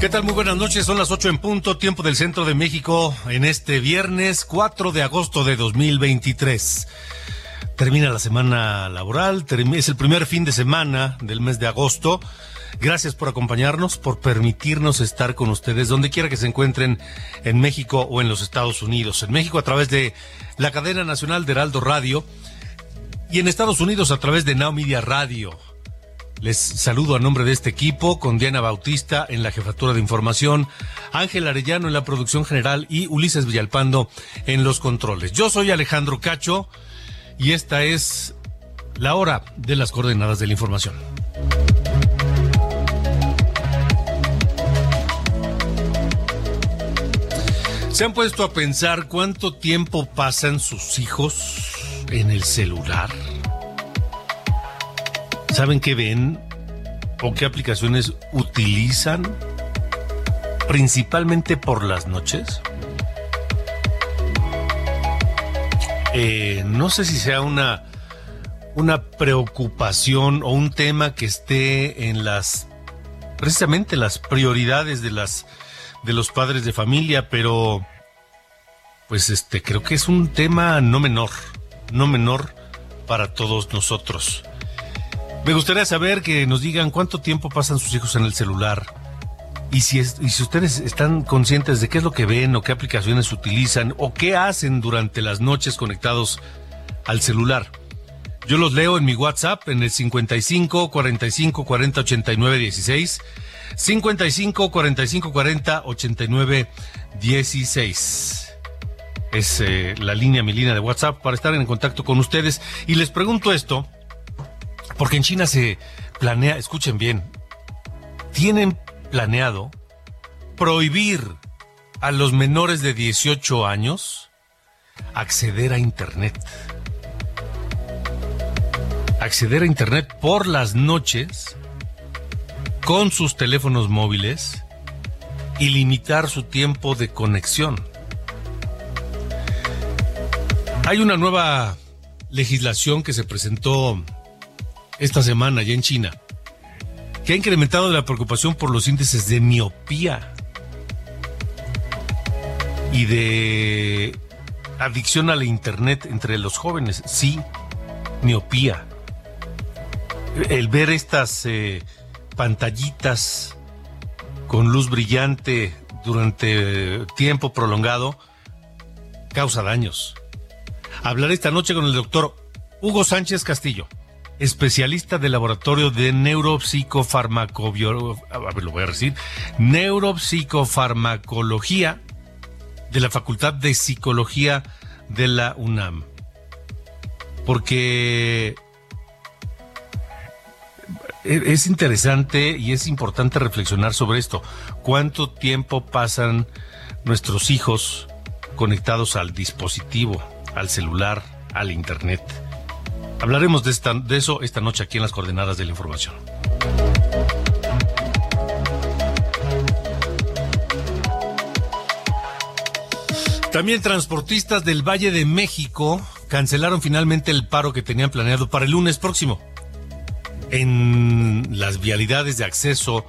¿Qué tal? Muy buenas noches. Son las 8 en punto, tiempo del centro de México, en este viernes 4 de agosto de 2023. Termina la semana laboral, es el primer fin de semana del mes de agosto. Gracias por acompañarnos, por permitirnos estar con ustedes donde quiera que se encuentren en México o en los Estados Unidos. En México a través de la cadena nacional de Heraldo Radio y en Estados Unidos a través de Now Media Radio. Les saludo a nombre de este equipo con Diana Bautista en la jefatura de información, Ángel Arellano en la producción general y Ulises Villalpando en los controles. Yo soy Alejandro Cacho y esta es la hora de las coordenadas de la información. ¿Se han puesto a pensar cuánto tiempo pasan sus hijos en el celular? ¿Saben qué ven o qué aplicaciones utilizan principalmente por las noches? Eh, no sé si sea una, una preocupación o un tema que esté en las precisamente las prioridades de las de los padres de familia, pero pues este creo que es un tema no menor, no menor para todos nosotros. Me gustaría saber que nos digan cuánto tiempo pasan sus hijos en el celular y si, y si ustedes están conscientes de qué es lo que ven o qué aplicaciones utilizan o qué hacen durante las noches conectados al celular. Yo los leo en mi WhatsApp en el 55 45 40 89 16. 55 45 40 89 16. Es eh, la línea, mi línea de WhatsApp para estar en contacto con ustedes. Y les pregunto esto porque en China se planea, escuchen bien, tienen planeado prohibir a los menores de 18 años acceder a Internet. Acceder a Internet por las noches con sus teléfonos móviles y limitar su tiempo de conexión. Hay una nueva legislación que se presentó esta semana ya en China, que ha incrementado la preocupación por los índices de miopía y de adicción a la Internet entre los jóvenes. Sí, miopía. El ver estas eh, pantallitas con luz brillante durante tiempo prolongado causa daños. Hablaré esta noche con el doctor Hugo Sánchez Castillo especialista del laboratorio de neuropsicofarmacobiología, lo voy a decir, neuropsicofarmacología de la Facultad de Psicología de la UNAM. Porque es interesante y es importante reflexionar sobre esto. ¿Cuánto tiempo pasan nuestros hijos conectados al dispositivo, al celular, al Internet? Hablaremos de, eso esta noche aquí en las coordenadas de la información. También transportistas del Valle de México cancelaron finalmente el paro que tenían planeado para el lunes próximo en las vialidades de acceso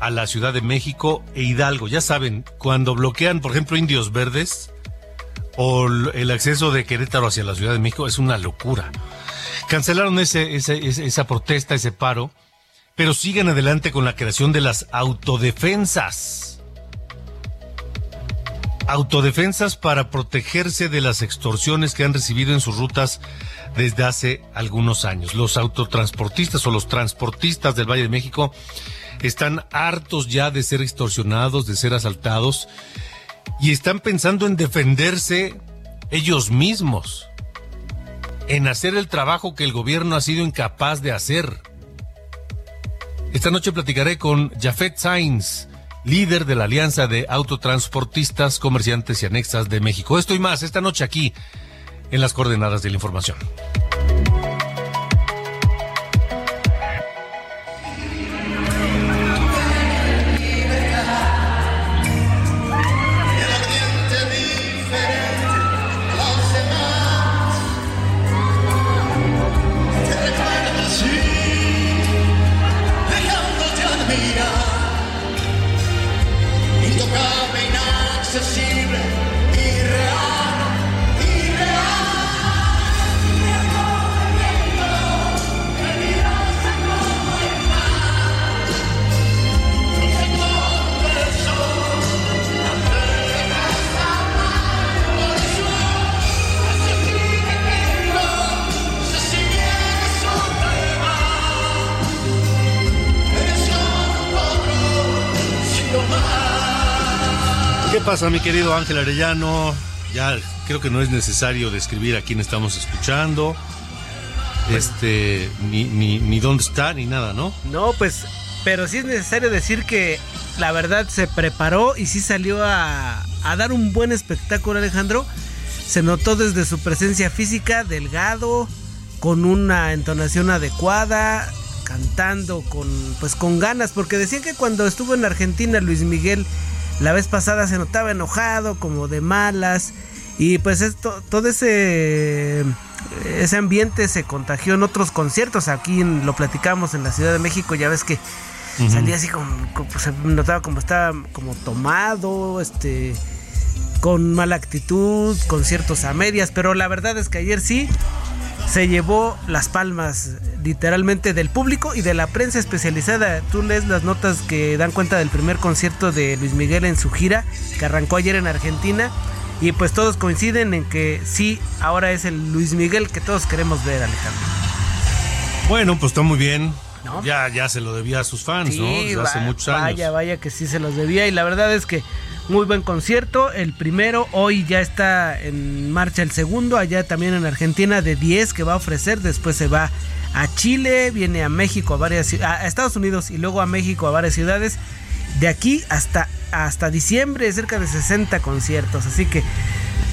a la Ciudad de México e Hidalgo. Ya saben, cuando bloquean, por ejemplo, Indios Verdes o el acceso de Querétaro hacia la Ciudad de México, es una locura. Cancelaron esa protesta, ese paro, pero siguen adelante con la creación de las autodefensas. Autodefensas para protegerse de las extorsiones que han recibido en sus rutas desde hace algunos años. Los autotransportistas o los transportistas del Valle de México están hartos ya de ser extorsionados, de ser asaltados y están pensando en defenderse ellos mismos en hacer el trabajo que el gobierno ha sido incapaz de hacer. Esta noche platicaré con Jafet Sainz, líder de la Alianza de Autotransportistas, Comerciantes y Anexas de México. Esto y más esta noche aquí en las coordenadas de la información. Pasa, mi querido Ángel Arellano? Ya creo que no es necesario describir a quién estamos escuchando. Este, ni, ni, ni dónde está, ni nada, ¿no? No, pues, pero sí es necesario decir que la verdad se preparó y sí salió a, a dar un buen espectáculo, Alejandro. Se notó desde su presencia física, delgado, con una entonación adecuada, cantando con pues con ganas, porque decían que cuando estuvo en Argentina Luis Miguel la vez pasada se notaba enojado, como de malas. Y pues esto, todo ese, ese ambiente se contagió en otros conciertos. Aquí lo platicamos en la Ciudad de México. Ya ves que salía así como, se notaba como estaba como tomado, este, con mala actitud, conciertos a medias. Pero la verdad es que ayer sí se llevó las palmas literalmente del público y de la prensa especializada. Tú lees las notas que dan cuenta del primer concierto de Luis Miguel en su gira, que arrancó ayer en Argentina. Y pues todos coinciden en que sí, ahora es el Luis Miguel que todos queremos ver, Alejandro. Bueno, pues está muy bien. Ya, ya se lo debía a sus fans, ¿no? Desde hace muchos años. Vaya, vaya que sí se los debía. Y la verdad es que muy buen concierto. El primero, hoy ya está en marcha el segundo, allá también en Argentina, de 10 que va a ofrecer. Después se va a Chile, viene a México, a varias a Estados Unidos y luego a México, a varias ciudades. De aquí hasta, hasta diciembre, cerca de 60 conciertos. Así que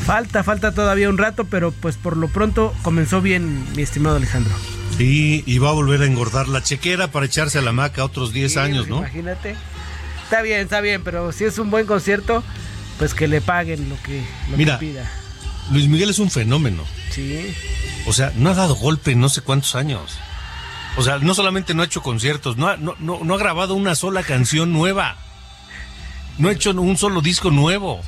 falta, falta todavía un rato, pero pues por lo pronto comenzó bien, mi estimado Alejandro. Sí, y va a volver a engordar la chequera para echarse a la maca otros 10 años, ¿no? Imagínate. Está bien, está bien, pero si es un buen concierto, pues que le paguen lo que, Mira, pida. Luis Miguel es un fenómeno. Sí. O sea, no ha dado golpe en no sé cuántos años. O sea, no solamente no ha hecho conciertos, no ha, no, no, ha grabado una sola canción nueva. No ha hecho un solo disco nuevo.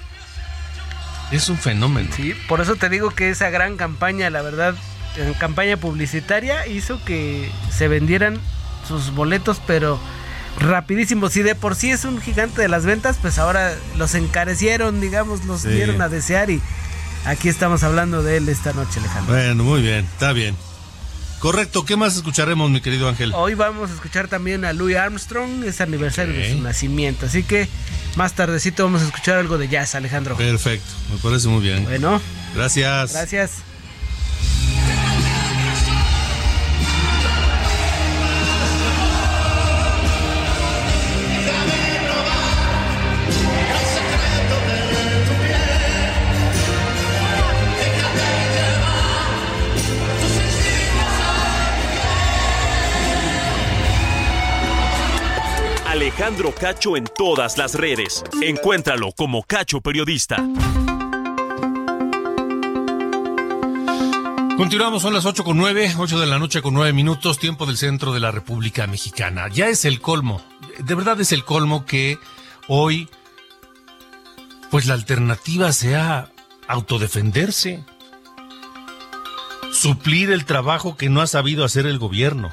Es un fenómeno. Sí, por eso te digo que esa gran campaña, la verdad, en campaña publicitaria hizo que se vendieran sus boletos, pero rapidísimo. Si de por sí es un gigante de las ventas, pues ahora los encarecieron, digamos, los dieron a desear y aquí estamos hablando de él esta noche, Alejandro. Bueno, muy bien, está bien. Correcto, ¿qué más escucharemos, mi querido Ángel? Hoy vamos a escuchar también a Louis Armstrong, es aniversario de su nacimiento, así que más tardecito vamos a escuchar algo de jazz, Alejandro. Perfecto, me parece muy bien. Bueno. Gracias. Gracias. Alejandro Cacho en todas las redes. Encuéntralo como Cacho Periodista. Continuamos, son las 8 con 9, 8 de la noche con 9 minutos, tiempo del centro de la República Mexicana. Ya es el colmo. de verdad es el colmo que hoy, pues la alternativa sea autodefenderse, suplir el trabajo que no ha sabido hacer el gobierno.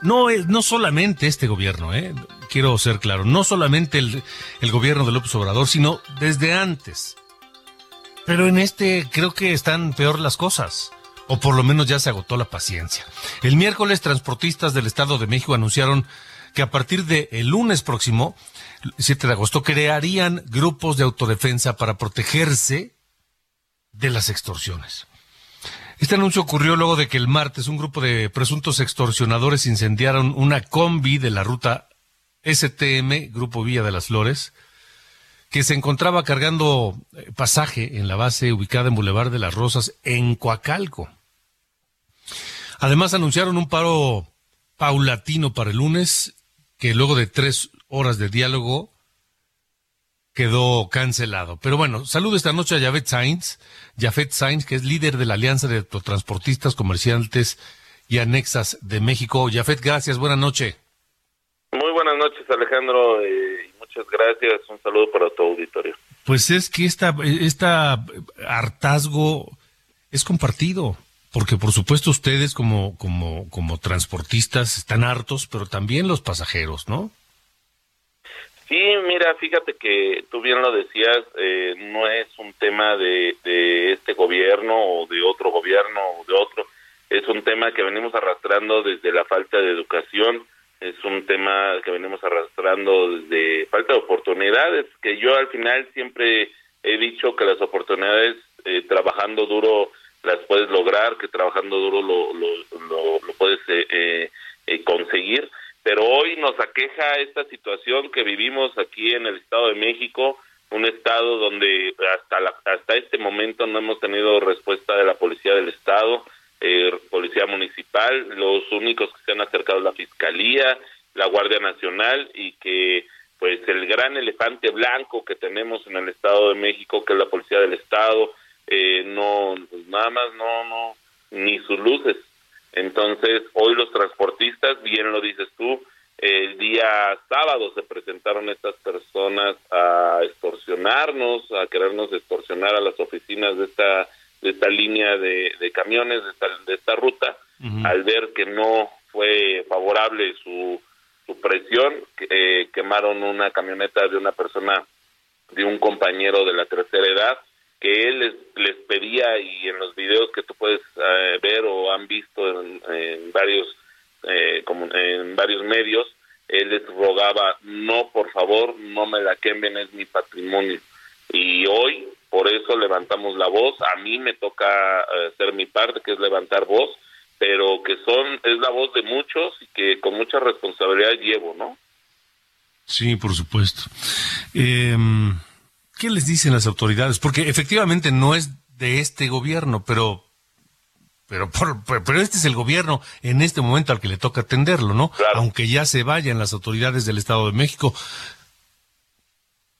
No, no solamente este gobierno, ¿eh? Quiero ser claro, no solamente el, gobierno de López Obrador, sino desde antes. Pero en este creo que están peor las cosas o por lo menos ya se agotó la paciencia. El miércoles, transportistas del Estado de México anunciaron que a partir del el lunes próximo, 7 de agosto, crearían grupos de autodefensa para protegerse de las extorsiones. Este anuncio ocurrió luego de que el martes un grupo de presuntos extorsionadores incendiaron una combi de la ruta STM, Grupo Villa de las Flores, que se encontraba cargando eh, pasaje en la base ubicada en Boulevard de las Rosas, en Coacalco. Además anunciaron un paro paulatino para el lunes, que luego de tres horas de diálogo quedó cancelado. Pero bueno, saludo esta noche a Jafet Sainz, Jafet Sainz, que es líder de la Alianza de Transportistas, Comerciantes y Anexas de México. Jafet, gracias, buena noche. Buenas noches, Alejandro. Eh, Muchas gracias. Un saludo para tu auditorio. Pues es que esta, esta hartazgo es compartido, porque por supuesto ustedes como, como, como transportistas están hartos, pero también los pasajeros, ¿no? Sí, mira, fíjate que tú bien lo decías, eh, no es un tema de, de este gobierno o de otro gobierno o de otro, es un tema que venimos arrastrando desde la falta de educación, es un tema que venimos arrastrando desde falta de oportunidades, que yo al final siempre he dicho que las oportunidades eh, trabajando duro las puedes lograr, que trabajando duro lo, lo, lo, puedes eh, eh, conseguir, pero hoy nos aqueja esta situación que vivimos aquí en el Estado de México, un estado donde hasta la, hasta este momento no hemos tenido respuesta de la policía del estado, eh, Policía Municipal, los únicos que se han acercado la Fiscalía, la Guardia Nacional y que pues el gran elefante blanco que tenemos en el Estado de México, que es la Policía del Estado, eh, no, pues nada más no, no, ni sus luces. Entonces, hoy los transportistas, bien lo dices tú, el día sábado se presentaron estas personas a extorsionarnos, a querernos extorsionar a las oficinas de esta de esta línea de, camiones, de esta, de esta ruta, al ver que no fue favorable su, su presión, eh, quemaron una camioneta de una persona, de un compañero de la tercera edad, que él les, les pedía y en los videos que tú puedes eh, ver o han visto en, varios eh, como en varios medios, él les rogaba, no, por favor, no me la quemen, es mi patrimonio. Y hoy por eso levantamos la voz. A mí me toca eh, hacer mi parte, que es levantar voz, pero que son es la voz de muchos y que con mucha responsabilidad llevo, ¿no? Sí, por supuesto. Em, ¿Qué les dicen las autoridades? Porque efectivamente no es de este gobierno, pero pero pero este es el gobierno en este momento al que le toca atenderlo, ¿no? Aunque ya se vayan las autoridades del Estado de México,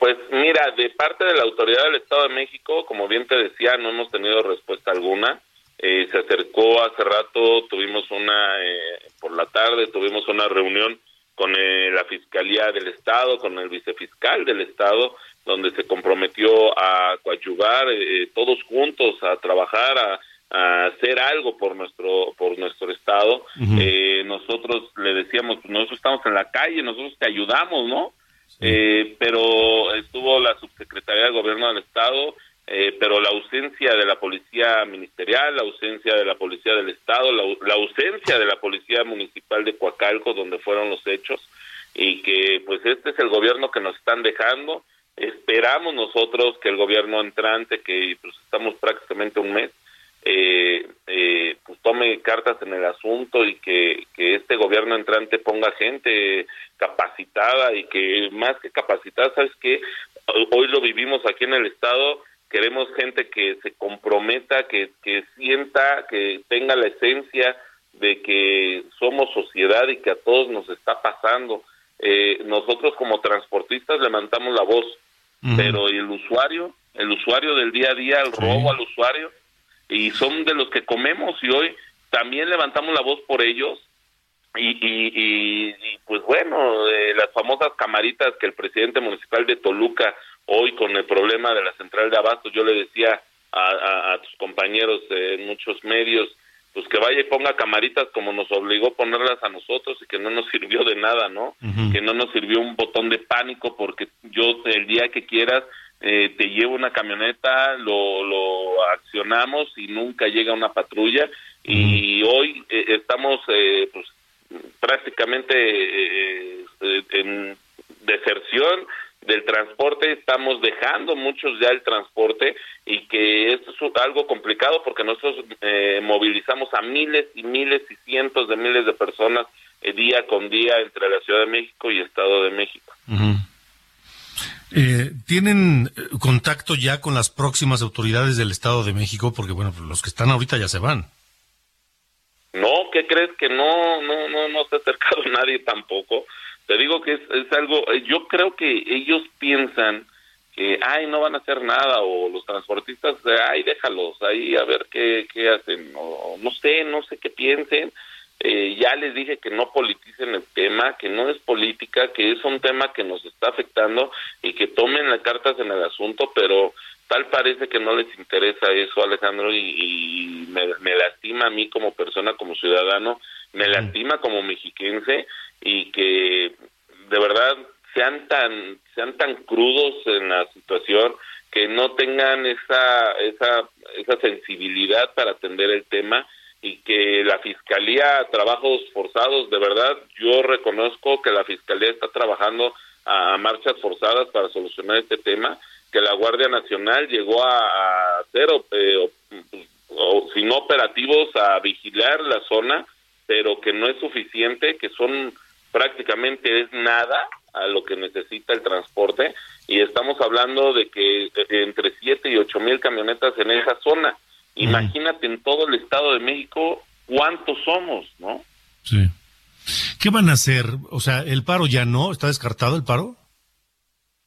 pues mira, de parte de la autoridad del Estado de México, como bien te decía, no hemos tenido respuesta alguna. Eh, se acercó hace rato, tuvimos una, eh, por la tarde, tuvimos una reunión con eh, la Fiscalía del Estado, con el vicefiscal del Estado, donde se comprometió a coadyuvar todos juntos a trabajar, a, hacer algo por nuestro por nuestro estado. nosotros le decíamos, pues, nosotros estamos en la calle, nosotros te ayudamos, ¿no? Eh, pero estuvo la subsecretaría de Gobierno del Estado, eh, pero la ausencia de la policía ministerial, la ausencia de la policía del Estado, la, ausencia de la policía municipal de Coacalco, donde fueron los hechos, y que pues este es el gobierno que nos están dejando. Esperamos nosotros que el gobierno entrante, que pues estamos prácticamente un mes, eh, eh, pues tome cartas en el asunto y que, que este gobierno entrante ponga gente capacitada y que más que capacitada, sabes que hoy lo vivimos aquí en el estado, queremos gente que se comprometa, que, que sienta, que tenga la esencia de que somos sociedad y que a todos nos está pasando. Eh, nosotros como transportistas levantamos la voz, pero el usuario, el usuario del día a día, el robo al usuario, y son de los que comemos y hoy también levantamos la voz por ellos y, y, pues bueno, eh, las famosas camaritas que el presidente municipal de Toluca hoy con el problema de la central de abasto, yo le decía a, a, tus compañeros en muchos medios, pues que vaya y ponga camaritas como nos obligó a ponerlas a nosotros y que no nos sirvió de nada, ¿no? Que no nos sirvió un botón de pánico porque yo el día que quieras eh, te llevo una camioneta, lo, lo accionamos y nunca llega una patrulla. Y hoy eh, estamos eh, pues prácticamente eh, eh, en deserción del transporte, estamos dejando muchos ya el transporte y que esto es algo complicado porque nosotros eh, movilizamos a miles y miles y cientos de miles de personas día con día entre la Ciudad de México y Estado de México. ¿Tienen contacto ya con las próximas autoridades del Estado de México? Porque, bueno, los que están ahorita ya se van. No, ¿qué crees que no, no, no, no se ha acercado nadie tampoco? Te digo que es, es algo, eh, yo creo que ellos piensan que, ay, no van a hacer nada, o los transportistas, ay, déjalos, ahí a ver qué, qué hacen, o no sé, no sé qué piensen. Eh, ya les dije que no politicen el tema, que no es política, que es un tema que nos está afectando y que tomen las cartas en el asunto, pero tal parece que no les interesa eso, Alejandro, y, me, lastima a mí como persona, como ciudadano, me lastima como mexiquense y que de verdad sean tan sean tan crudos en la situación que no tengan esa esa esa sensibilidad para atender el tema y que la fiscalía trabajos forzados de verdad yo reconozco que la fiscalía está trabajando a marchas forzadas para solucionar este tema que la Guardia Nacional llegó a, hacer, eh, o, si no operativos, a vigilar la zona, pero que no es suficiente, que son prácticamente es nada a lo que necesita el transporte y estamos hablando de que eh, entre 7 y 8 mil camionetas en esa zona. Imagínate en todo el Estado de México cuántos somos, ¿no? Sí. ¿Qué van a hacer? O sea, ¿el paro ya no? ¿Está descartado el paro?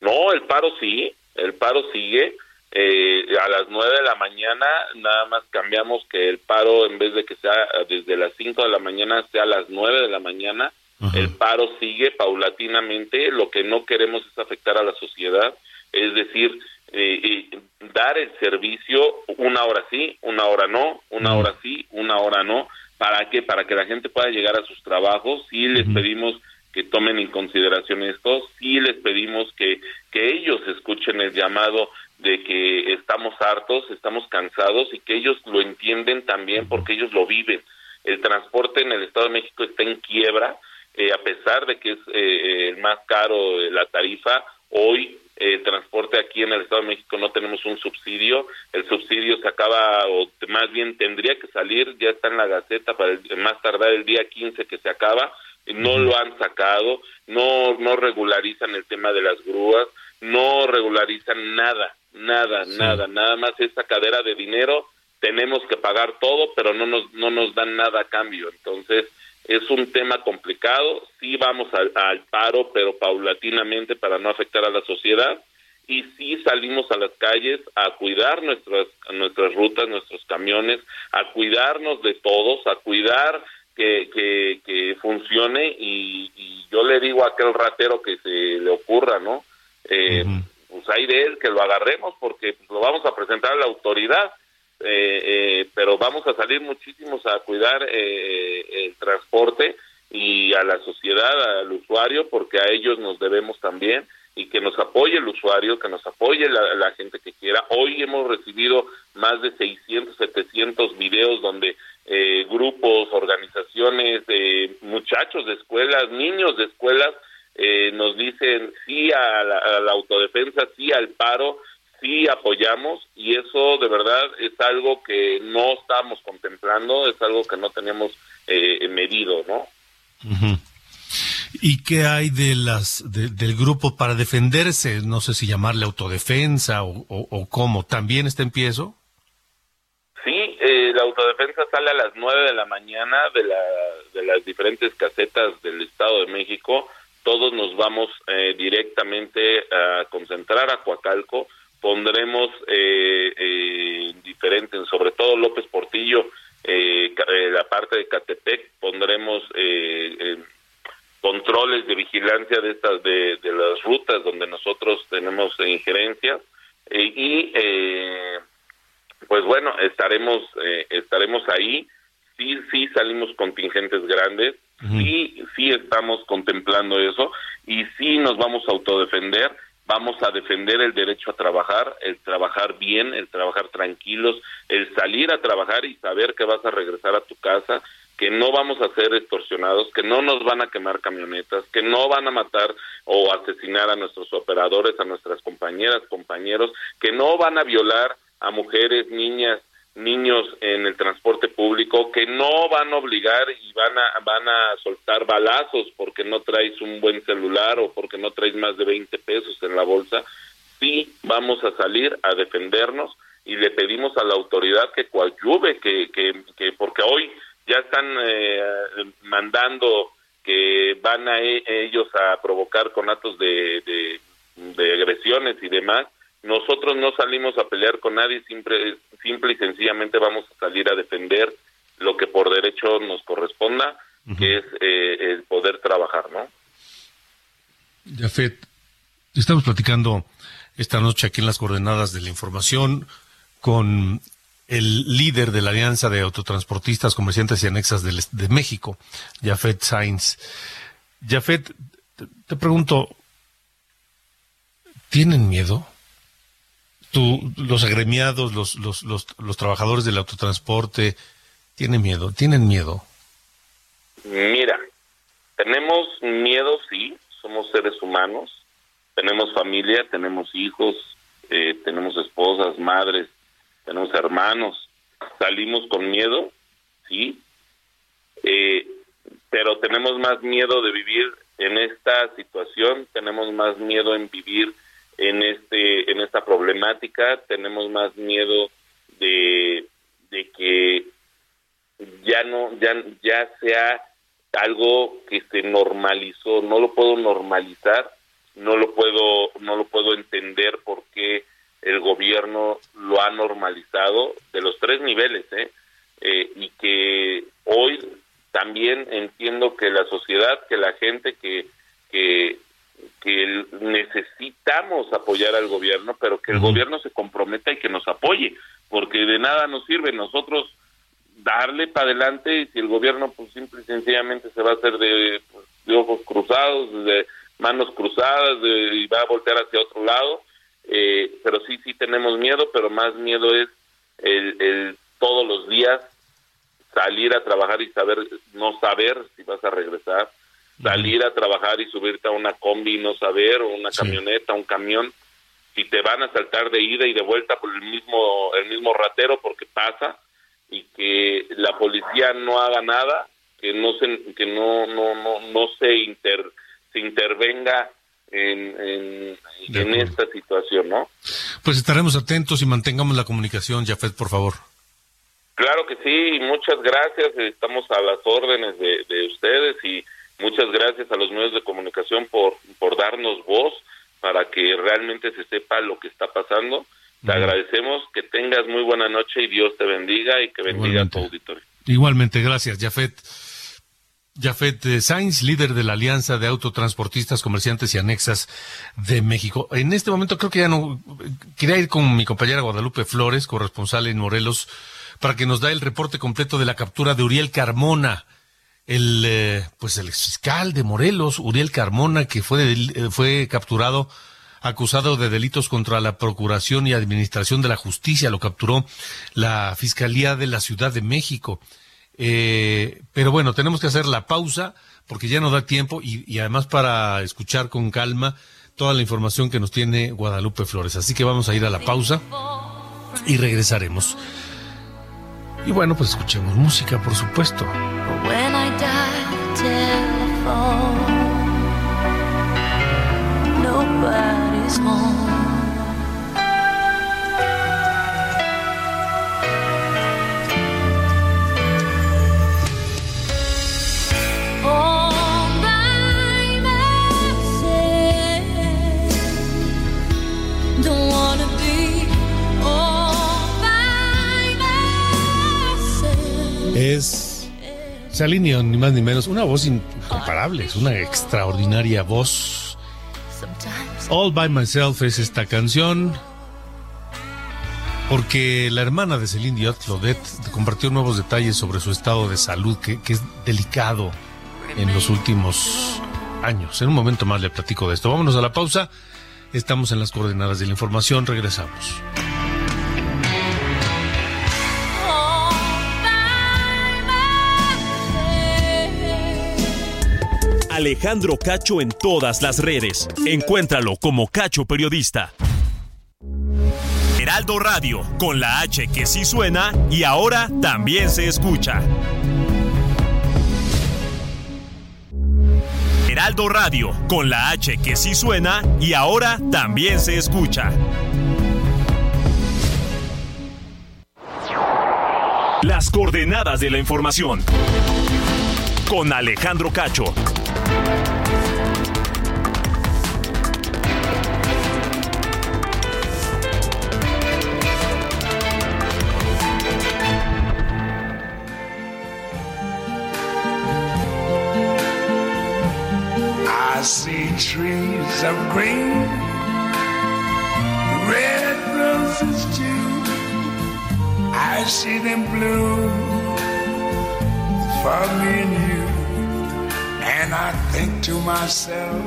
No, el paro sí el paro sigue. Eh, a las nueve de la mañana nada más cambiamos que el paro en vez de que sea desde las cinco de la mañana sea a las nueve de la mañana. El paro sigue paulatinamente. Lo que no queremos es afectar a la sociedad, es decir, eh, dar el servicio una hora sí, una hora no, una hora sí, una hora no. ¿Para qué? Para que la gente pueda llegar a sus trabajos. Sí les pedimos que tomen en consideración esto, sí les pedimos que, que ellos escuchen el llamado de que estamos hartos, estamos cansados y que ellos lo entienden también porque ellos lo viven. El transporte en el Estado de México está en quiebra, eh, a pesar de que es eh, el más caro la tarifa, hoy el transporte aquí en el Estado de México no tenemos un subsidio, el subsidio se acaba, o más bien tendría que salir, ya está en la Gaceta para el, más tardar el día 15 que se acaba, no lo han sacado, no, no regularizan el tema de las grúas, no regularizan nada, nada, nada, nada más esta cadera de dinero, tenemos que pagar todo, pero no nos, no nos dan nada a cambio. Entonces, es un tema complicado, sí vamos al, al paro, pero paulatinamente para no afectar a la sociedad, y sí salimos a las calles a cuidar nuestras, nuestras rutas, nuestros camiones, a cuidarnos de todos, a cuidar que, que, funcione. Y, yo le digo a aquel ratero que se le ocurra, ¿no? Eh, Pues hay de él que lo agarremos porque lo vamos a presentar a la autoridad, eh, eh, pero vamos a salir muchísimos a cuidar eh, el transporte y a la sociedad, al usuario, porque a ellos nos debemos también y que nos apoye el usuario, que nos apoye la, la, gente que quiera. Hoy hemos recibido más de 600, 700 videos donde eh, grupos, organizaciones, eh, muchachos de escuelas, niños de escuelas, eh, nos dicen sí a la, autodefensa, sí al paro, sí apoyamos y eso de verdad es algo que no estamos contemplando, es algo que no tenemos eh, medido, ¿no? ¿Y qué hay de las del grupo para defenderse? No sé si llamarle autodefensa o, o, o cómo. ¿También está en pie eso? la autodefensa sale a las 9 de la mañana de, la, de las diferentes casetas del Estado de México. Todos nos vamos eh, directamente a concentrar a Coacalco. Pondremos eh, eh, diferentes, sobre todo López Portillo, eh, la parte de Catepec, pondremos vigilancia de estas de, de las rutas donde nosotros tenemos injerencias y pues bueno estaremos estaremos ahí. Sí sí salimos contingentes grandes sí sí estamos contemplando eso y sí nos vamos a autodefender vamos a defender el derecho a trabajar, el trabajar bien, el trabajar tranquilos, el salir a trabajar y saber que vas a regresar a tu casa, que no vamos a ser extorsionados, que no nos van a quemar camionetas, que no van a matar o asesinar a nuestros operadores, a nuestras compañeras, compañeros, que no van a violar a mujeres, niñas, niños en el transporte público que no van a obligar y van a van a soltar balazos porque no traes un buen celular o porque no traes más de 20 pesos en la bolsa, sí vamos a salir a defendernos y le pedimos a la autoridad que coadyuve, que, que, que porque hoy ya están eh, mandando que van a e, ellos a provocar conatos de, de, de agresiones y demás, nosotros no salimos a pelear con nadie, simple, simple y sencillamente vamos a salir a defender lo que por derecho nos corresponda, que es eh, el poder trabajar, ¿no? Jafet, estamos platicando esta noche aquí en las coordenadas de la información con el líder de la Alianza de Autotransportistas, Comerciantes y Anexas de, de México, Jafet Sainz. Jafet, te pregunto, ¿tienen miedo? Los agremiados, los, los, los, los trabajadores del autotransporte, tienen miedo, tienen miedo. Mira, tenemos miedo, sí, somos seres humanos, tenemos familia, tenemos hijos, eh, tenemos esposas, madres, tenemos hermanos, salimos con miedo, sí, eh, pero tenemos más miedo de vivir en esta situación, tenemos más miedo en vivir en este en esta problemática tenemos más miedo de, de que ya no ya ya sea algo que se normalizó no lo puedo normalizar no lo puedo no lo puedo entender porque el gobierno lo ha normalizado de los tres niveles ¿eh? Eh, y que hoy también entiendo que la sociedad que la gente que que que necesitamos apoyar al gobierno, pero que el gobierno se comprometa y que nos apoye, porque de nada nos sirve nosotros darle para adelante y si el gobierno pues simple y sencillamente se va a hacer de, pues, de ojos cruzados, de manos cruzadas y va a voltear hacia otro lado, eh, pero sí, sí tenemos miedo, pero más miedo es el, el todos los días salir a trabajar y saber, no saber si vas a regresar, salir a trabajar y subirte a una combi y no saber, o una camioneta, un camión, si te van a saltar de ida y de vuelta por el mismo, el mismo ratero porque pasa, y que la policía no haga nada, que no se, que no, no, no, no se, inter, se intervenga en, en, esta situación, ¿no? Pues estaremos atentos y mantengamos la comunicación, Jafet, por favor. Claro que sí, muchas gracias, estamos a las órdenes de, de ustedes y Muchas gracias a los medios de comunicación por, por darnos voz para que realmente se sepa lo que está pasando. Te agradecemos, que tengas muy buena noche y Dios te bendiga y que bendiga a tu auditorio. Igualmente, gracias, Jafet. Jafet Sainz, líder de la Alianza de Autotransportistas, Comerciantes y Anexas de México. En este momento creo que ya no... Quería ir con mi compañera Guadalupe Flores, corresponsal en Morelos, para que nos da el reporte completo de la captura de Uriel Carmona el eh, pues el fiscal de Morelos, Uriel Carmona, que fue, eh, fue capturado acusado de delitos contra la Procuración y Administración de la Justicia, lo capturó la Fiscalía de la Ciudad de México. Eh, pero bueno, tenemos que hacer la pausa porque ya no da tiempo y, y además para escuchar con calma toda la información que nos tiene Guadalupe Flores. Así que vamos a ir a la pausa y regresaremos. Y bueno, pues escuchemos música, por supuesto. Telephone, nobody's home. Celine Dion, ni más ni menos, una voz incomparable, es una extraordinaria voz. All by Myself es esta canción. Porque la hermana de Celine Dion, Claudette, compartió nuevos detalles sobre su estado de salud, que, que es delicado en los últimos años. En un momento más le platico de esto. Vámonos a la pausa. Estamos en las coordenadas de la información. Regresamos. Alejandro Cacho en todas las redes. Encuéntralo como Cacho Periodista. Heraldo Radio, con la H que sí suena y ahora también se escucha. Heraldo Radio, con la H que sí suena y ahora también se escucha. Las coordenadas de la información. Con Alejandro Cacho. I see trees of green, red roses too. I see them bloom for me and you. And I think to myself,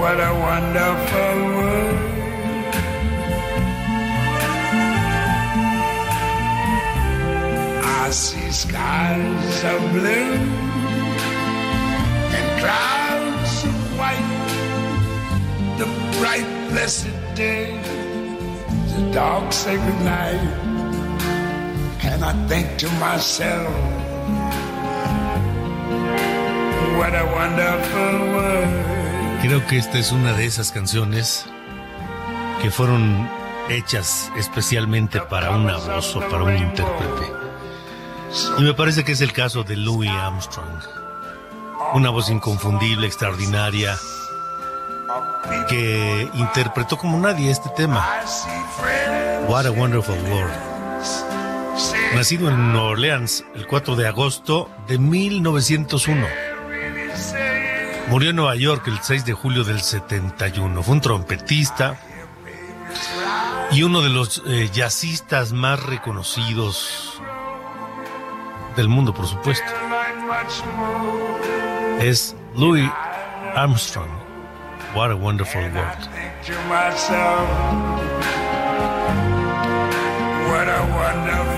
what a wonderful world. I see skies of blue and clouds of white. The bright, blessed day, the dark, sacred night. And I think to myself, what a wonderful world. Creo que esta es una de esas canciones que fueron hechas especialmente para una voz o para un intérprete. Y me parece que es el caso de Louis Armstrong. Una voz inconfundible, extraordinaria, que interpretó como nadie este tema. What a Wonderful World. Nacido en Nueva Orleans el 4 de agosto de 1901. Murió en Nueva York el 6 de julio del 71. Fue un trompetista y uno de los eh, jazzistas más reconocidos del mundo, por supuesto. Es Louis Armstrong. What a wonderful world. what a wonderful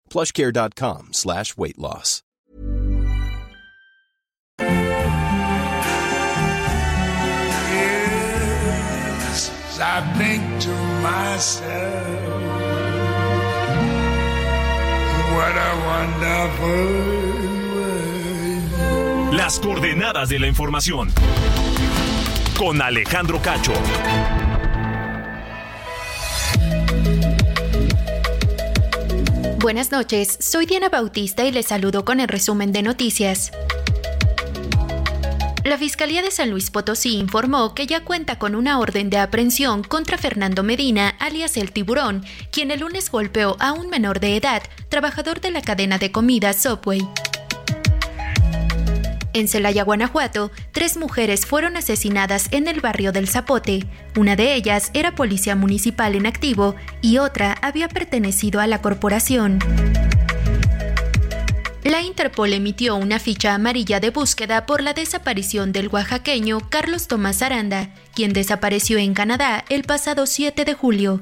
plushcare.com slash weight loss. Yes, I think to myself, what a wonderful world. Las coordenadas de la información. Con Alejandro Cacho. Buenas noches, soy Diana Bautista y les saludo con el resumen de noticias. La Fiscalía de San Luis Potosí informó que ya cuenta con una orden de aprehensión contra Fernando Medina, alias El Tiburón, quien el lunes golpeó a un menor de edad, trabajador de la cadena de comida Subway. En Celaya, Guanajuato, tres mujeres fueron asesinadas en el barrio del Zapote. Una de ellas era policía municipal en activo y otra había pertenecido a la corporación. La Interpol emitió una ficha amarilla de búsqueda por la desaparición del oaxaqueño Carlos Tomás Aranda, quien desapareció en Canadá el pasado 7 de julio.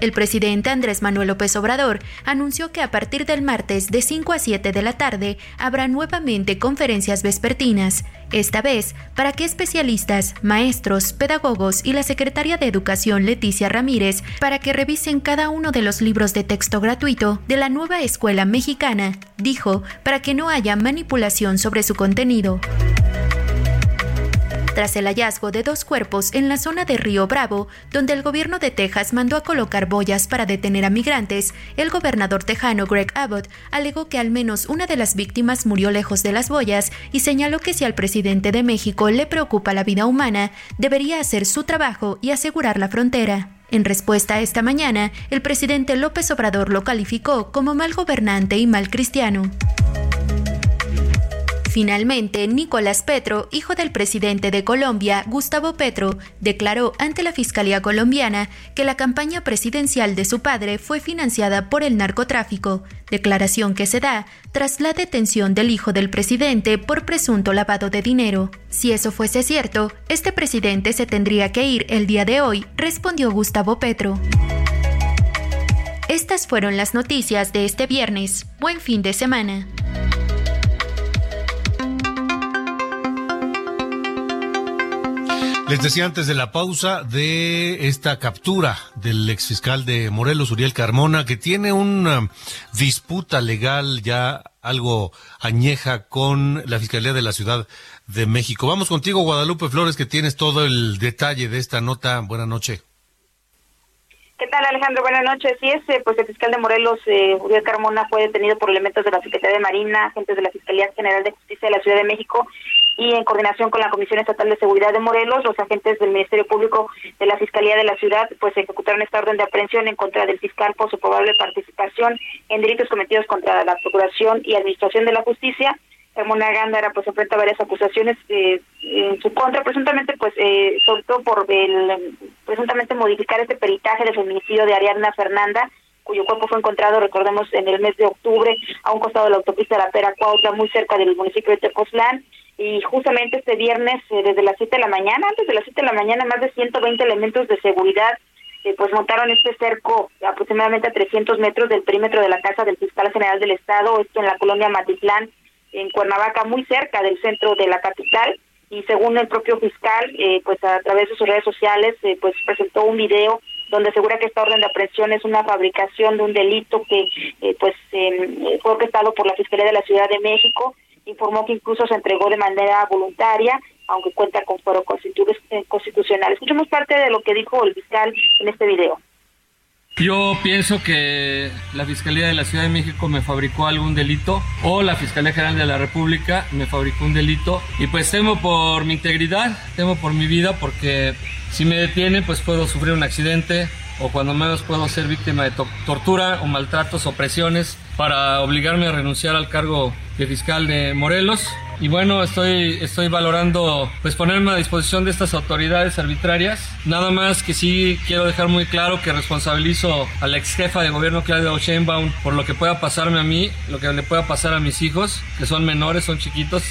El presidente Andrés Manuel López Obrador anunció que a partir del martes de 5 a 7 de la tarde habrá nuevamente conferencias vespertinas, esta vez para que especialistas, maestros, pedagogos y la secretaria de Educación Leticia Ramírez para que revisen cada uno de los libros de texto gratuito de la nueva escuela mexicana, dijo, para que no haya manipulación sobre su contenido tras el hallazgo de dos cuerpos en la zona de Río Bravo, donde el gobierno de Texas mandó a colocar boyas para detener a migrantes, el gobernador tejano Greg Abbott alegó que al menos una de las víctimas murió lejos de las boyas y señaló que si al presidente de México le preocupa la vida humana, debería hacer su trabajo y asegurar la frontera. En respuesta a esta mañana, el presidente López Obrador lo calificó como mal gobernante y mal cristiano. Finalmente, Nicolás Petro, hijo del presidente de Colombia, Gustavo Petro, declaró ante la Fiscalía colombiana que la campaña presidencial de su padre fue financiada por el narcotráfico, declaración que se da tras la detención del hijo del presidente por presunto lavado de dinero. Si eso fuese cierto, este presidente se tendría que ir el día de hoy, respondió Gustavo Petro. Estas fueron las noticias de este viernes. Buen fin de semana. Les decía antes de la pausa de esta captura del exfiscal de Morelos, Uriel Carmona, que tiene una disputa legal ya algo añeja con la Fiscalía de la Ciudad de México. Vamos contigo, Guadalupe Flores, que tienes todo el detalle de esta nota. Buenas noches. ¿Qué tal, Alejandro? Buenas noches. Sí, es, eh, pues el fiscal de Morelos, eh, Uriel Carmona, fue detenido por elementos de la Secretaría de Marina, agentes de la Fiscalía General de Justicia de la Ciudad de México y en coordinación con la Comisión Estatal de Seguridad de Morelos, los agentes del Ministerio Público de la Fiscalía de la ciudad pues ejecutaron esta orden de aprehensión en contra del fiscal por su probable participación en delitos cometidos contra la Procuración y Administración de la Justicia. Carmona Gándara pues enfrenta varias acusaciones eh, en su contra, presuntamente pues eh, sobre todo por el presuntamente modificar este peritaje de feminicidio de Ariadna Fernanda, cuyo cuerpo fue encontrado, recordemos, en el mes de octubre a un costado de la autopista de la Pera Cuautla, muy cerca del municipio de Tepoztlán y justamente este viernes eh, desde las 7 de la mañana, antes de las 7 de la mañana, más de 120 elementos de seguridad eh, pues montaron este cerco aproximadamente a 300 metros del perímetro de la casa del fiscal general del estado, esto en la colonia Matitlán, en Cuernavaca, muy cerca del centro de la capital. Y según el propio fiscal, eh, pues a través de sus redes sociales, pues presentó un video donde asegura que esta orden de aprehensión es una fabricación de un delito que pues fue orquestado por la Fiscalía de la Ciudad de México informó que incluso se entregó de manera voluntaria, aunque cuenta con foro eh, constitucional. Escuchemos parte de lo que dijo el fiscal en este video. Yo pienso que la Fiscalía de la Ciudad de México me fabricó algún delito o la Fiscalía General de la República me fabricó un delito y pues temo por mi integridad, temo por mi vida porque si me detienen pues puedo sufrir un accidente o cuando menos puedo ser víctima de tortura o maltratos o presiones para obligarme a renunciar al cargo de fiscal de Morelos. Y bueno, estoy, estoy valorando pues ponerme a disposición de estas autoridades arbitrarias. Nada más que sí quiero dejar muy claro que responsabilizo a la ex jefa de gobierno Claudia Sheinbaum por lo que pueda pasarme a mí, lo que le pueda pasar a mis hijos, que son menores, son chiquitos.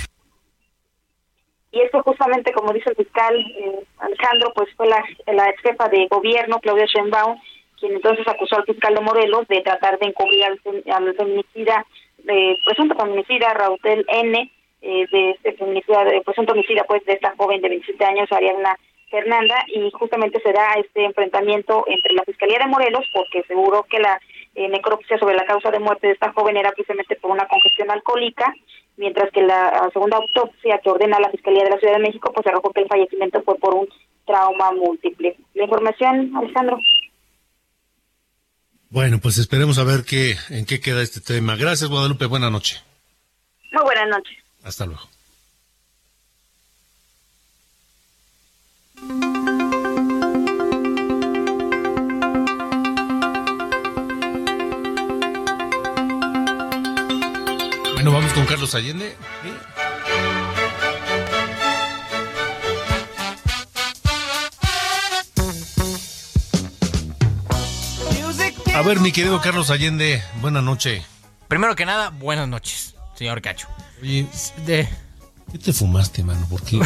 Y esto justamente, como dice el fiscal eh, Alejandro, pues fue la, la ex jefa de gobierno Claudia Sheinbaum quien entonces acusó al fiscal de Morelos de tratar de encubrir al, al feminicida de presunto feminicida Rautel N, eh, de este presunto homicida pues de esta joven de 27 años, Ariadna Fernanda, y justamente se da este enfrentamiento entre la Fiscalía de Morelos, porque aseguró que la eh, necropsia sobre la causa de muerte de esta joven era precisamente por una congestión alcohólica, mientras que la segunda autopsia que ordena la Fiscalía de la Ciudad de México, pues arrojó que el fallecimiento fue por un trauma múltiple. La información, Alejandro. Bueno, pues esperemos a ver qué, en qué queda este tema. Gracias, Guadalupe. Buenas noches. Muy buenas noches. Hasta luego. Bueno, vamos con Carlos Allende. A ver, mi querido Carlos Allende, buena noche. Primero que nada, buenas noches, señor Cacho. Oye, de... ¿qué te fumaste, mano? ¿Por qué?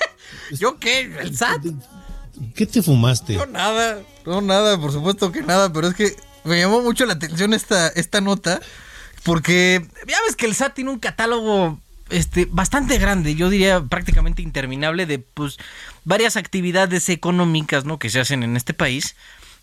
¿Yo qué? ¿El SAT? ¿Qué te fumaste? Yo nada. No, nada, por supuesto que nada, pero es que me llamó mucho la atención esta, esta nota, porque ya ves que el SAT tiene un catálogo este, bastante grande, yo diría prácticamente interminable, de pues varias actividades económicas ¿no? que se hacen en este país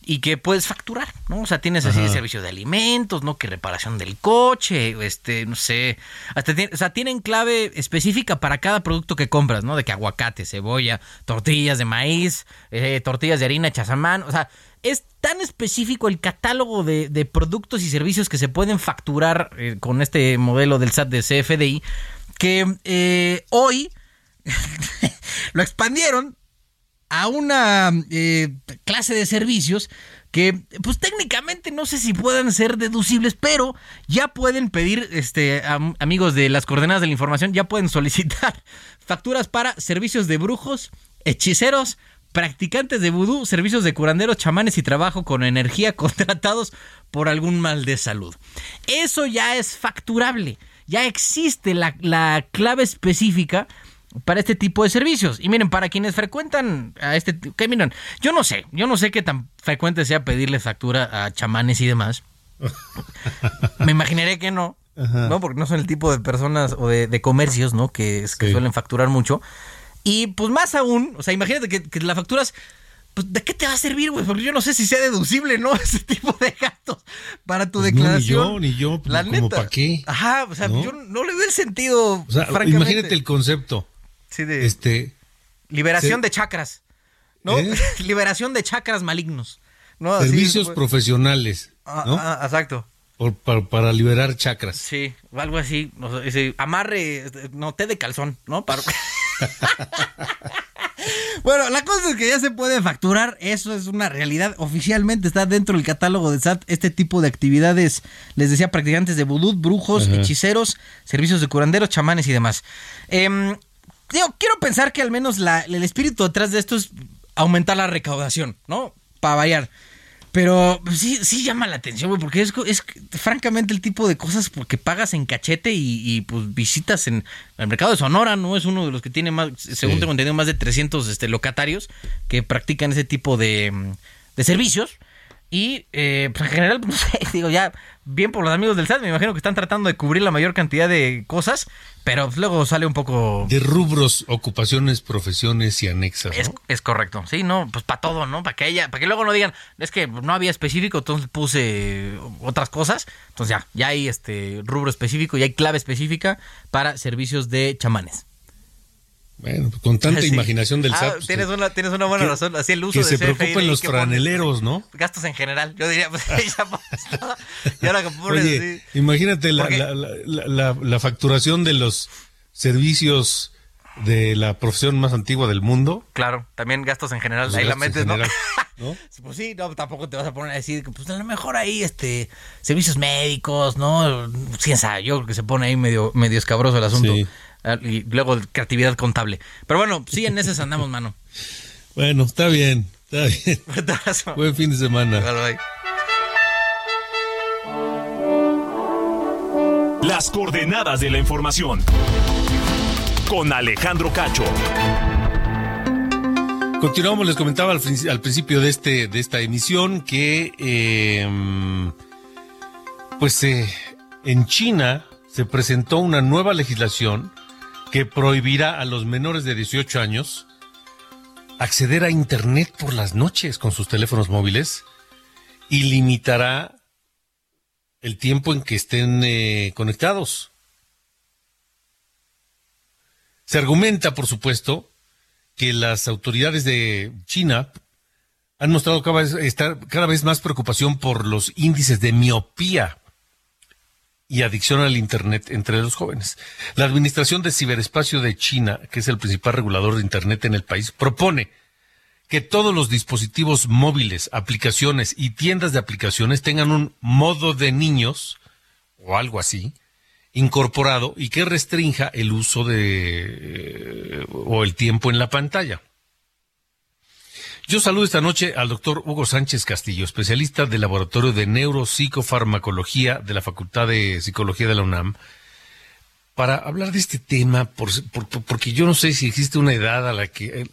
y que puedes facturar, ¿no? O sea, tienes así Ajá. servicio de alimentos, ¿no? Que reparación del coche, este, no sé, hasta o sea, tienen clave específica para cada producto que compras, ¿no? De que aguacate, cebolla, tortillas de maíz, eh, tortillas de harina mano, o sea, es tan específico el catálogo de, de productos y servicios que se pueden facturar eh, con este modelo del SAT de CFDI que eh, hoy lo expandieron a una eh, clase de servicios que pues técnicamente no sé si puedan ser deducibles, pero ya pueden pedir, este, am- amigos de las coordenadas de la información, ya pueden solicitar facturas para servicios de brujos, hechiceros, practicantes de vudú, servicios de curanderos, chamanes y trabajo con energía contratados por algún mal de salud. Eso ya es facturable, ya existe la, la clave específica para este tipo de servicios. Y miren, para quienes frecuentan a este tipo, que miren, yo no sé, yo no sé qué tan frecuente sea pedirle factura a chamanes y demás. Me imaginaré que no, Ajá. ¿no? Porque no son el tipo de personas o de, de comercios, ¿no? Que, es- que suelen facturar mucho. Y pues más aún, o sea, imagínate que, que la facturas, pues ¿de qué te va a servir, güey? Porque yo no sé si sea deducible, ¿no? Ese tipo de gastos para tu Pues no, ni declaración. yo, ni yo, La como neta. pa' qué, Ajá, o sea, ¿no? yo no le veo el sentido, O sea, francamente. imagínate el concepto. Sí, de Este, liberación se- de chakras, ¿no? ¿Eh? liberación de chakras malignos, servicios pues, profesionales, ah, ¿no? ah, exacto. Por- para, para liberar chakras. Sí, o algo así. o sea, ese amarre, este, no, té de calzón, ¿no? Para- bueno, la cosa es que ya se puede facturar, eso es una realidad. Oficialmente está dentro del catálogo de SAT este tipo de actividades, les decía, practicantes de vudú, brujos, Ajá. hechiceros, servicios de curanderos, chamanes y demás. Em, digo, quiero pensar que al menos la- el espíritu detrás de esto es aumentar la recaudación, ¿no? Para variar. Pero pues, sí, sí llama la atención, güey, porque es, es francamente el tipo de cosas porque pagas en cachete y, y, pues visitas en el mercado de Sonora, ¿no? Es uno de los que tiene más, según Sí. tengo entendido, más de 300 este, locatarios que practican ese tipo de, de servicios. Y eh, pues, en general, no sé, digo, ya bien por los amigos del SAT, me imagino que están tratando de cubrir la mayor cantidad de cosas, pero pues, luego sale un poco... De rubros, ocupaciones, profesiones y anexas. Es, ¿no? es correcto, sí, no, pues para todo, ¿no? Para que ella, para que luego no digan, es que no había específico, entonces puse otras cosas, entonces ya, ya hay este rubro específico, ya hay clave específica para servicios de chamanes. Bueno, pues, con tanta Sí. imaginación del Ah, SAT. pues, tienes una, tienes una buena que- razón, así el uso que de se preocupen los franeleros, ¿no? Gastos en general, yo diría, pues ya pones todo, y ahora que pones Oye, así. imagínate la, la- facturación de los servicios de la profesión más antigua del mundo. Claro, también gastos en general, ahí la metes, ¿no? general, ¿no? Pues sí, no, tampoco te vas a poner a decir que pues a lo mejor ahí este servicios médicos, ¿no? Quién sabe, yo creo que se pone ahí medio medio escabroso el asunto. Sí. Ah, Y luego creatividad contable. Pero bueno, sí, en esas andamos, mano. Bueno, está bien, está bien. Buen fin de semana. Bye, bye. Las coordenadas de la información. Con Alejandro Cacho. Continuamos, les comentaba al, princi- al principio de este de esta emisión que eh, pues eh, en China se presentó una nueva legislación que prohibirá a los menores de 18 años acceder a internet por las noches con sus teléfonos móviles y limitará el tiempo en que estén eh, conectados. Se argumenta, por supuesto, que las autoridades de China han mostrado cada vez, estar cada vez más preocupación por los índices de miopía y adicción al Internet entre los jóvenes. La Administración de Ciberespacio de China, que es el principal regulador de Internet en el país, propone que todos los dispositivos móviles, aplicaciones y tiendas de aplicaciones tengan un modo de niños o algo así incorporado y que restrinja el uso de eh, o el tiempo en la pantalla. Yo saludo esta noche al doctor Hugo Sánchez Castillo, especialista del Laboratorio de Neuropsicofarmacología de la Facultad de Psicología de la UNAM, para hablar de este tema, por, porque yo no sé si existe una edad a la que,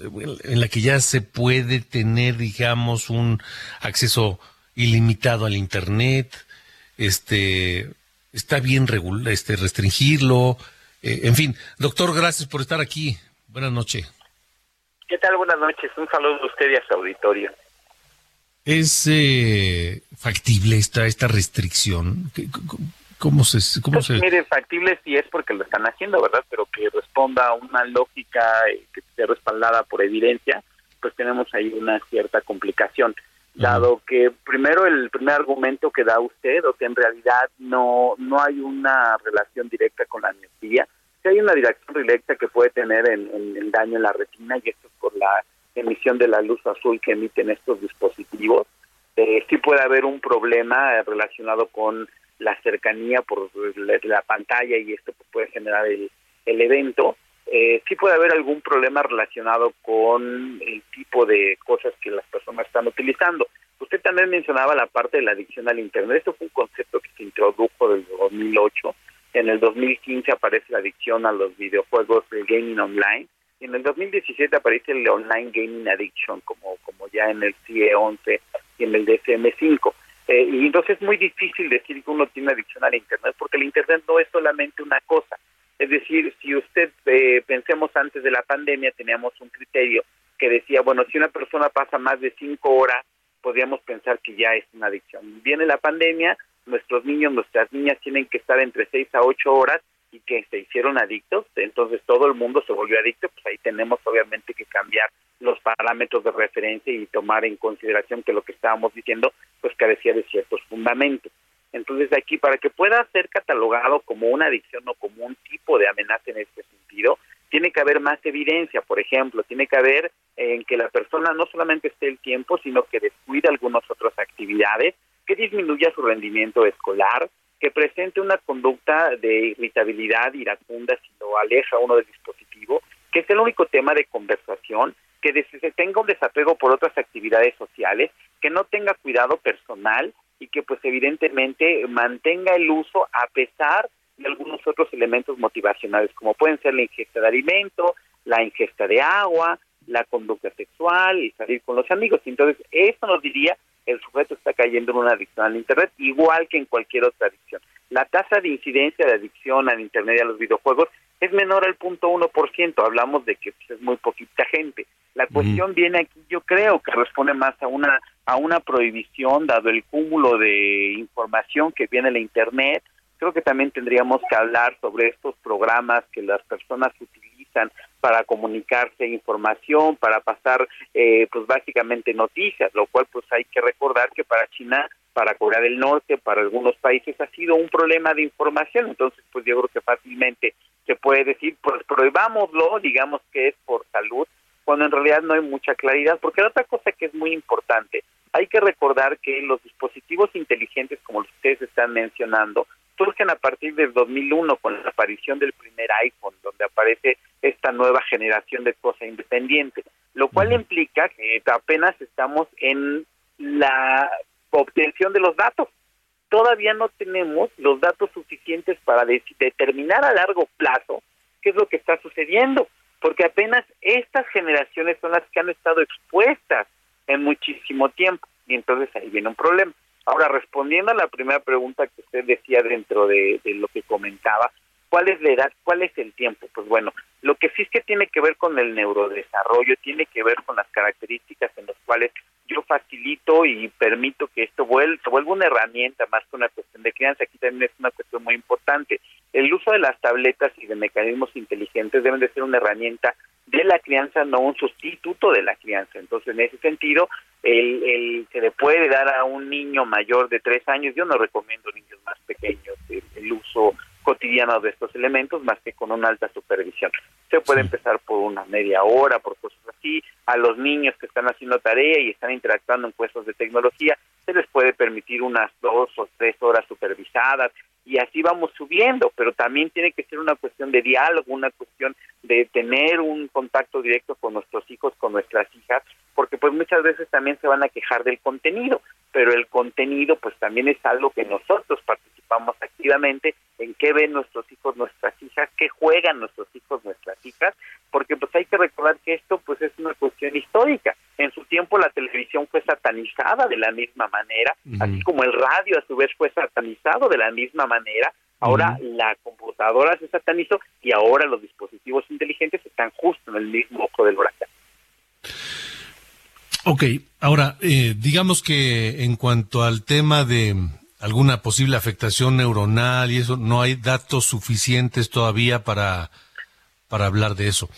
en la que ya se puede tener, digamos, un acceso ilimitado al Internet, este, está bien este, restringirlo, eh, en fin. Doctor, gracias por estar aquí. Buenas noches. ¿Qué tal? Buenas noches. Un saludo a usted y a su auditorio. ¿Es eh, factible esta, esta restricción? ¿Cómo se...? Cómo pues, Mire, factible sí es porque lo están haciendo, ¿verdad? Pero que responda a una lógica eh, que esté respaldada por evidencia, pues tenemos ahí una cierta complicación. Dado que primero el primer argumento que da usted, o que en realidad no, no hay una relación directa con la amnistía, si hay una dirección directa que puede tener en, el daño en la retina, y esto es por la emisión de la luz azul que emiten estos dispositivos, eh, sí puede haber un problema relacionado con la cercanía por la, pantalla y esto puede generar el, el evento. Eh, sí puede haber algún problema relacionado con el tipo de cosas que las personas están utilizando. Usted también mencionaba la parte de la adicción al Internet. Esto fue un concepto que se introdujo desde 2008. En el 2015 aparece la adicción a los videojuegos, el gaming online. Y en el 2017 aparece el online gaming addiction, como, como ya en el CIE 11 y en el DSM5. Eh, y entonces es muy difícil decir que uno tiene adicción al Internet, porque el Internet no es solamente una cosa. Es decir, si usted, eh, pensemos antes de la pandemia, teníamos un criterio que decía, bueno, si una persona pasa más de cinco horas, podríamos pensar que ya es una adicción. Viene la pandemia, nuestros niños, nuestras niñas tienen que estar entre seis a ocho horas y que se hicieron adictos, entonces todo el mundo se volvió adicto, pues ahí tenemos obviamente que cambiar los parámetros de referencia y tomar en consideración que lo que estábamos diciendo pues carecía de ciertos fundamentos. Entonces aquí para que pueda ser catalogado como una adicción o como un tipo de amenaza en este sentido, tiene que haber más evidencia, por ejemplo, tiene que haber en que la persona no solamente esté el tiempo, sino que descuide algunas otras actividades, que disminuya su rendimiento escolar, que presente una conducta de irritabilidad iracunda si lo aleja uno del dispositivo, que es el único tema de conversación, que tenga un desapego por otras actividades sociales, que no tenga cuidado personal y que pues evidentemente mantenga el uso a pesar de algunos otros elementos motivacionales, como pueden ser la ingesta de alimento, la ingesta de agua, la conducta sexual y salir con los amigos. Entonces, eso nos diría el sujeto está cayendo en una adicción al Internet, igual que en cualquier otra adicción. La tasa de incidencia de adicción al Internet y a los videojuegos es menor al punto uno por ciento. Hablamos de que pues, es muy poquita gente. La cuestión viene aquí, yo creo que responde más a una a una prohibición, dado el cúmulo de información que viene en la Internet. Creo que también tendríamos que hablar sobre estos programas que las personas utilizan para comunicarse información, para pasar, eh, pues básicamente noticias, lo cual pues hay que recordar que para China, para Corea del Norte, para algunos países ha sido un problema de información, entonces pues yo creo que fácilmente se puede decir, pues prohibámoslo, digamos que es por salud, cuando en realidad no hay mucha claridad, porque la otra cosa que es muy importante, hay que recordar que los dispositivos inteligentes, como los que ustedes están mencionando, surgen a partir del 2001 con la aparición del primer iPhone, donde aparece esta nueva generación de cosa independiente, lo cual implica que apenas estamos en la obtención de los datos. Todavía no tenemos los datos suficientes para determinar a largo plazo qué es lo que está sucediendo, porque apenas estas generaciones son las que han estado expuestas en muchísimo tiempo y entonces ahí viene un problema. Ahora, respondiendo a la primera pregunta que usted decía dentro de, lo que comentaba, ¿cuál es la edad? ¿Cuál es el tiempo? Pues bueno, lo que sí es que tiene que ver con el neurodesarrollo, tiene que ver con las características en las cuales yo facilito y permito que esto vuelva, se vuelva una herramienta más que una cuestión de crianza. Aquí también es una cuestión muy importante. El uso de las tabletas y de mecanismos inteligentes deben de ser una herramienta de la crianza, no un sustituto de la crianza. Entonces, en ese sentido, el, el, se le puede dar a un niño mayor de tres años, yo no recomiendo niños más pequeños el, uso cotidiano de estos elementos más que con una alta supervisión. Se puede empezar por una media hora, por cosas así. A los niños que están haciendo tarea y están interactuando en puestos de tecnología, se les puede permitir unas dos o tres horas supervisadas y así vamos subiendo, pero también tiene que ser una cuestión de diálogo, una cuestión de tener un contacto directo con nuestros hijos, con nuestras hijas, porque pues muchas veces también se van a quejar del contenido, pero el contenido pues también es algo que nosotros participamos activamente en qué ven nuestros hijos, nuestras hijas, qué juegan nuestros hijos, nuestras hijas, porque pues hay que recordar que esto pues es una cuestión histórica. En su tiempo la televisión fue satanizada de la misma manera, así como el radio a su vez fue satanizado de la misma manera. Ahora la computadora se satanizó y ahora los dispositivos inteligentes están justo en el mismo ojo del huracán. Ok, ahora, eh, digamos que en cuanto al tema de alguna posible afectación neuronal y eso, no hay datos suficientes todavía para, para hablar de eso.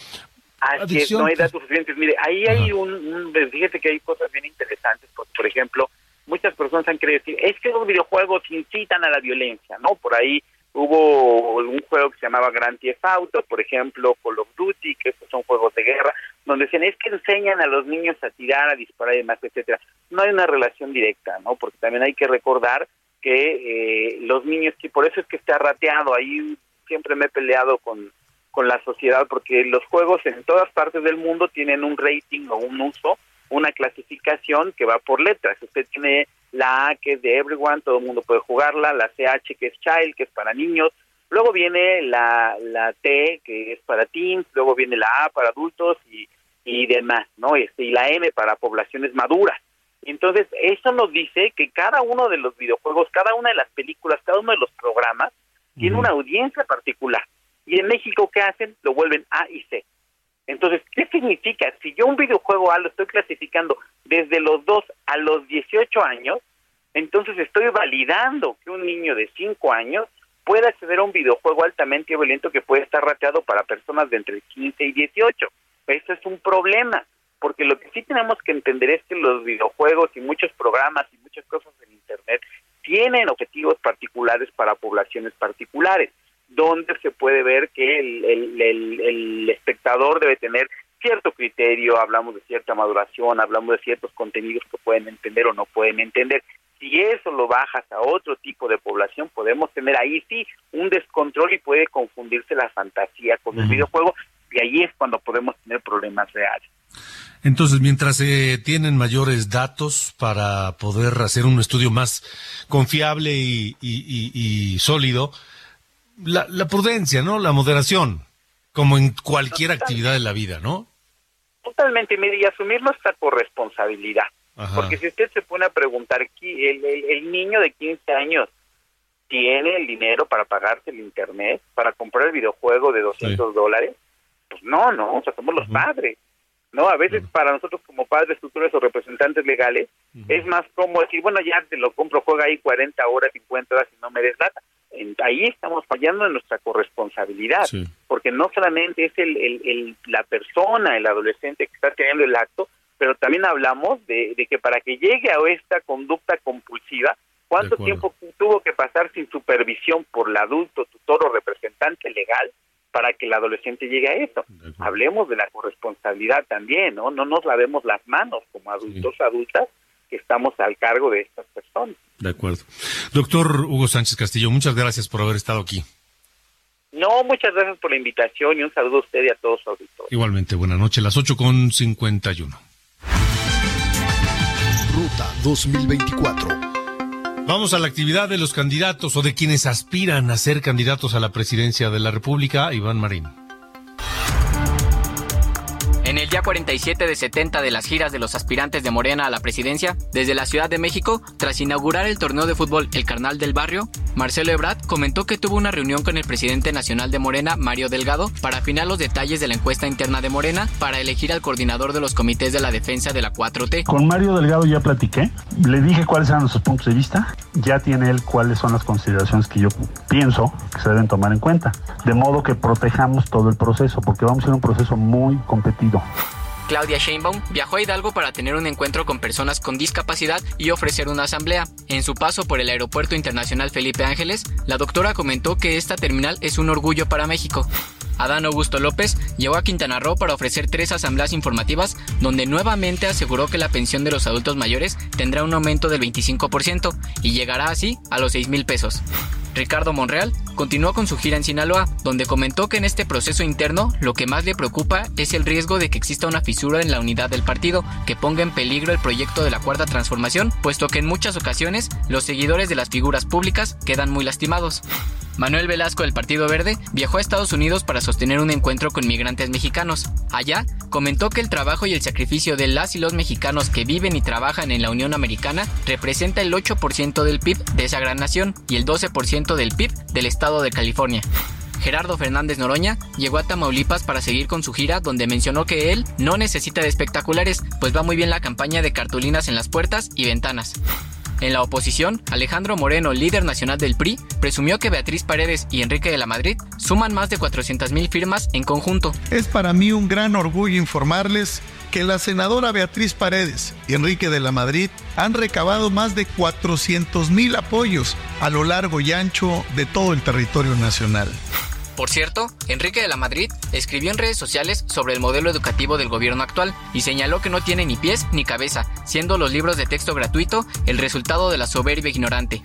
Así es, no hay datos suficientes. Mire, ahí hay un, un, fíjate que hay cosas bien interesantes, porque, por ejemplo, muchas personas han querido decir, es que los videojuegos incitan a la violencia, ¿no? Por ahí hubo un juego que se llamaba Grand Theft Auto, por ejemplo, Call of Duty, que estos son juegos de guerra, donde dicen es que enseñan a los niños a tirar, a disparar y demás, etcétera. No hay una relación directa, ¿no? Porque también hay que recordar que eh, los niños, y por eso es que está rateado, ahí siempre me he peleado con, con la sociedad, porque los juegos en todas partes del mundo tienen un rating o un uso, una clasificación que va por letras. Usted tiene la A que es de everyone, todo el mundo puede jugarla, la CH que es child, que es para niños, luego viene la, la T que es para teens, luego viene la A para adultos y, y demás, ¿no? Este, y la M para poblaciones maduras. Entonces, eso nos dice que cada uno de los videojuegos, cada una de las películas, cada uno de los programas tiene una audiencia particular. Y en México, ¿qué hacen? Lo vuelven A y C. Entonces, ¿qué significa? Si yo un videojuego A lo estoy clasificando desde los 2 a los 18 años, entonces estoy validando que un niño de 5 años pueda acceder a un videojuego altamente violento que puede estar rateado para personas de entre 15 y 18. Eso es un problema porque lo que sí tenemos que entender es que los videojuegos y muchos programas y muchas cosas en Internet tienen objetivos particulares para poblaciones particulares, donde se puede ver que el, el, espectador debe tener cierto criterio, hablamos de cierta maduración, hablamos de ciertos contenidos que pueden entender o no pueden entender. Si eso lo bajas a otro tipo de población, podemos tener ahí sí un descontrol y puede confundirse la fantasía con el videojuego, y ahí es cuando podemos tener problemas reales. Entonces, mientras se tienen mayores datos para poder hacer un estudio más confiable y, sólido, la, prudencia, ¿no? La moderación, como en cualquier actividad de la vida, ¿no? Totalmente, mire, y asumir nuestra corresponsabilidad. Porque si usted se pone a preguntar, el, el, niño de 15 años tiene el dinero para pagarse el internet, para comprar el videojuego de 200 dólares, pues no, no, o sea, somos los padres. ¿No? A veces para nosotros como padres, tutores o representantes legales es más cómodo decir, bueno, ya te lo compro, juega ahí 40 horas, 50 horas y no me des data. ahí estamos fallando en nuestra corresponsabilidad, porque no solamente es el, el, la persona, el adolescente que está teniendo el acto, pero también hablamos de, de que para que llegue a esta conducta compulsiva, ¿cuánto tiempo tuvo que pasar sin supervisión por el adulto, tutor o representante legal para que el adolescente llegue a eso. Hablemos de la corresponsabilidad también, ¿no? No nos lavemos las manos como adultos, adultas, que estamos al cargo de estas personas. De acuerdo. Doctor Hugo Sánchez Castillo, muchas gracias por haber estado aquí. No, muchas gracias por la invitación y un saludo a usted y a todos los auditores. Igualmente, buenas noches, las 8 con 51. Ruta 2024. Vamos a la actividad de los candidatos o de quienes aspiran a ser candidatos a la presidencia de la República, Iván Marín. En el día 47 de 70 de las giras de los aspirantes de Morena a la presidencia, desde la Ciudad de México, tras inaugurar el torneo de fútbol El Carnal del Barrio, Marcelo Ebrard comentó que tuvo una reunión con el presidente nacional de Morena, Mario Delgado, para afinar los detalles de la encuesta interna de Morena para elegir al coordinador de los comités de la defensa de la 4T. Con Mario Delgado ya platiqué, le dije cuáles eran nuestros puntos de vista, ya tiene él cuáles son las consideraciones que yo pienso que se deben tomar en cuenta, de modo que protejamos todo el proceso, porque vamos a ser un proceso muy competido Claudia Sheinbaum viajó a Hidalgo para tener un encuentro con personas con discapacidad y ofrecer una asamblea. En su paso por el Aeropuerto Internacional Felipe Ángeles, la doctora comentó que esta terminal es un orgullo para México. Adán Augusto López llegó a Quintana Roo para ofrecer tres asambleas informativas donde nuevamente aseguró que la pensión de los adultos mayores tendrá un aumento del 25% y llegará así a los 6 mil pesos. Ricardo Monreal continuó con su gira en Sinaloa, donde comentó que en este proceso interno lo que más le preocupa es el riesgo de que exista una fisura en la unidad del partido que ponga en peligro el proyecto de la cuarta transformación, puesto que en muchas ocasiones los seguidores de las figuras públicas quedan muy lastimados. Manuel Velasco del Partido Verde viajó a Estados Unidos para sostener un encuentro con migrantes mexicanos. Allá, comentó que el trabajo y el sacrificio de las y los mexicanos que viven y trabajan en la Unión Americana representa el 8% del PIB de esa gran nación y el 12% del PIB del estado de California. Gerardo Fernández Noroña llegó a Tamaulipas para seguir con su gira donde mencionó que él no necesita de espectaculares, pues va muy bien la campaña de cartulinas en las puertas y ventanas. En la oposición, Alejandro Moreno, líder nacional del PRI, presumió que Beatriz Paredes y Enrique de la Madrid suman más de 400.000 firmas en conjunto. Es para mí un gran orgullo informarles que la senadora Beatriz Paredes y Enrique de la Madrid han recabado más de 400.000 apoyos a lo largo y ancho de todo el territorio nacional. Por cierto, Enrique de la Madrid escribió en redes sociales sobre el modelo educativo del gobierno actual y señaló que no tiene ni pies ni cabeza, siendo los libros de texto gratuito el resultado de la soberbia ignorante.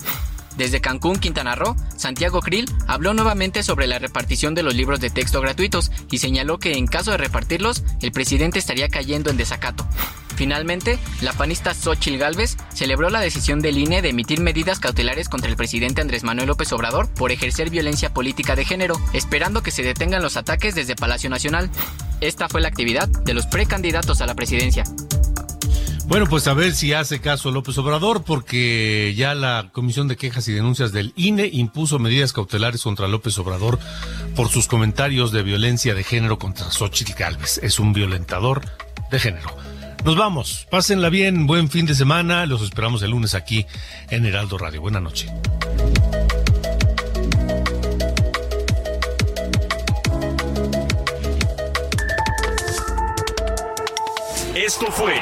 Desde Cancún, Quintana Roo, Santiago Krill habló nuevamente sobre la repartición de los libros de texto gratuitos y señaló que en caso de repartirlos, el presidente estaría cayendo en desacato. Finalmente, la panista Xochil Gálvez celebró la decisión del INE de emitir medidas cautelares contra el presidente Andrés Manuel López Obrador por ejercer violencia política de género, esperando que se detengan los ataques desde Palacio Nacional. Esta fue la actividad de los precandidatos a la presidencia. Bueno, pues a ver si hace caso López Obrador, porque ya la Comisión de Quejas y Denuncias del INE impuso medidas cautelares contra López Obrador por sus comentarios de violencia de género contra Xochitl Gálvez. Es un violentador de género. Nos vamos, pásenla bien, buen fin de semana, los esperamos el lunes aquí en Heraldo Radio. Buenas noches. Esto fue